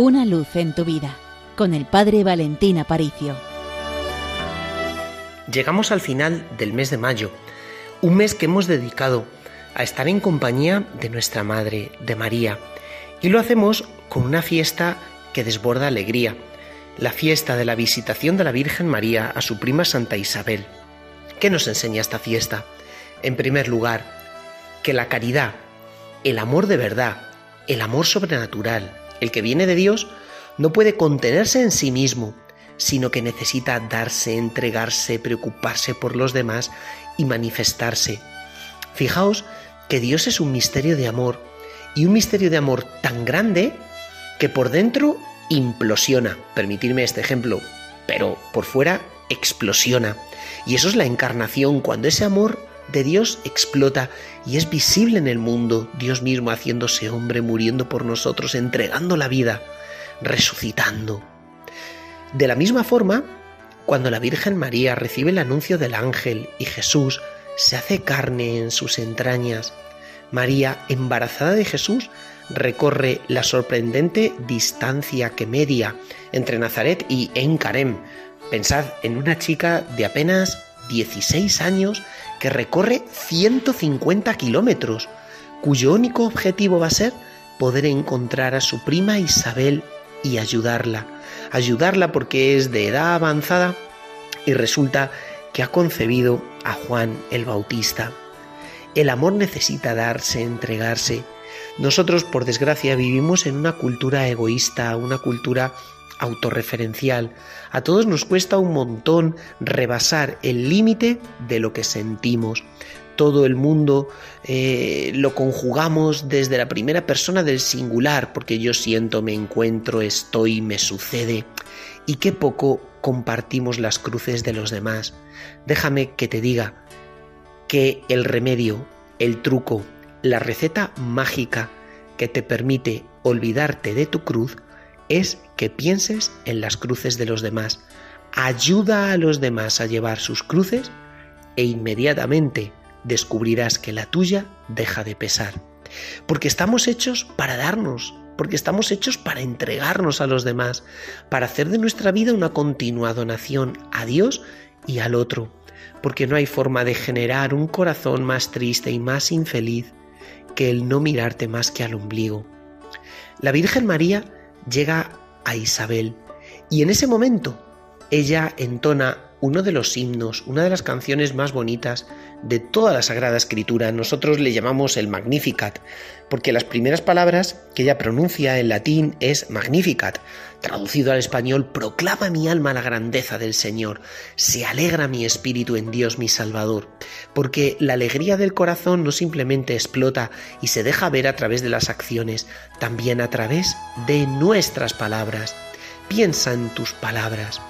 Una luz en tu vida con el Padre Valentín Aparicio. Llegamos al final del mes de mayo, un mes que hemos dedicado a estar en compañía de nuestra Madre, de María, y lo hacemos con una fiesta que desborda alegría, la fiesta de la visitación de la Virgen María a su prima Santa Isabel. ¿Qué nos enseña esta fiesta? En primer lugar, que la caridad, el amor de verdad, el amor sobrenatural, el que viene de Dios, no puede contenerse en sí mismo, sino que necesita darse, entregarse, preocuparse por los demás y manifestarse. Fijaos que Dios es un misterio de amor, y un misterio de amor tan grande que por dentro implosiona, permitirme este ejemplo, pero por fuera explosiona. Y eso es la encarnación, cuando ese amor de Dios explota y es visible en el mundo, Dios mismo haciéndose hombre, muriendo por nosotros, entregando la vida, resucitando. De la misma forma, cuando la Virgen María recibe el anuncio del ángel y Jesús se hace carne en sus entrañas, María, embarazada de Jesús, recorre la sorprendente distancia que media entre Nazaret y Encarem. Pensad en una chica de apenas 16 años que recorre 150 kilómetros, cuyo único objetivo va a ser poder encontrar a su prima Isabel y ayudarla. Ayudarla porque es de edad avanzada y resulta que ha concebido a Juan el Bautista. El amor necesita darse, entregarse. Nosotros, por desgracia, vivimos en una cultura egoísta, una cultura autorreferencial. A todos nos cuesta un montón rebasar el límite de lo que sentimos. Todo el mundo eh, lo conjugamos desde la primera persona del singular, porque yo siento, me encuentro, estoy, me sucede. Y qué poco compartimos las cruces de los demás. Déjame que te diga que el remedio, el truco, la receta mágica que te permite olvidarte de tu cruz es que pienses en las cruces de los demás. Ayuda a los demás a llevar sus cruces e inmediatamente descubrirás que la tuya deja de pesar. Porque estamos hechos para darnos, porque estamos hechos para entregarnos a los demás, para hacer de nuestra vida una continua donación a Dios y al otro, porque no hay forma de generar un corazón más triste y más infeliz que el no mirarte más que al ombligo. La Virgen María llega a Isabel. Y en ese momento ella entona uno de los himnos, una de las canciones más bonitas de toda la Sagrada Escritura. Nosotros le llamamos el Magnificat, porque las primeras palabras que ella pronuncia en latín es Magnificat. Traducido al español, proclama mi alma la grandeza del Señor, se alegra mi espíritu en Dios mi Salvador, porque la alegría del corazón no simplemente explota y se deja ver a través de las acciones, también a través de nuestras palabras. Piensa en tus palabras.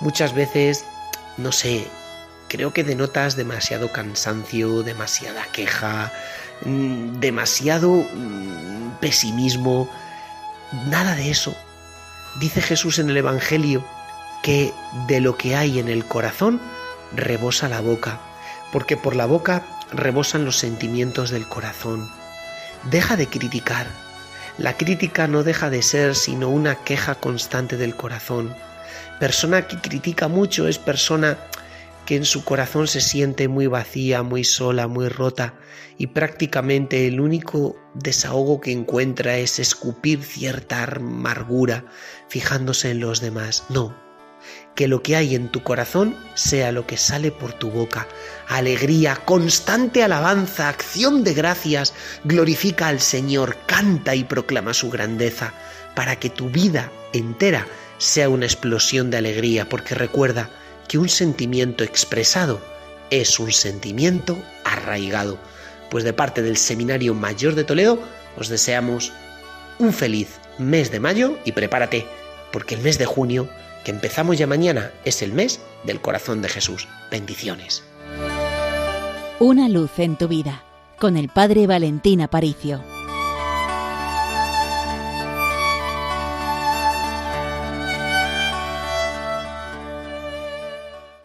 Muchas veces no sé, creo que denotas demasiado cansancio, demasiada queja, mm, demasiado mm, pesimismo. Nada de eso. Dice Jesús en el Evangelio que de lo que hay en el corazón rebosa la boca, porque por la boca rebosan los sentimientos del corazón. Deja de criticar. La crítica no deja de ser sino una queja constante del corazón Persona que critica mucho es persona que en su corazón se siente muy vacía, muy sola, muy rota y prácticamente el único desahogo que encuentra es escupir cierta amargura fijándose en los demás. No, que lo que hay en tu corazón sea lo que sale por tu boca. Alegría, constante alabanza, acción de gracias, glorifica al Señor, canta y proclama su grandeza, para que tu vida entera sea una explosión de alegría, porque recuerda que un sentimiento expresado es un sentimiento arraigado. Pues de parte del Seminario Mayor de Toledo os deseamos un feliz mes de mayo y prepárate, porque el mes de junio, que empezamos ya mañana, es el mes del corazón de Jesús. Bendiciones. Una luz en tu vida, con el Padre Valentín Aparicio.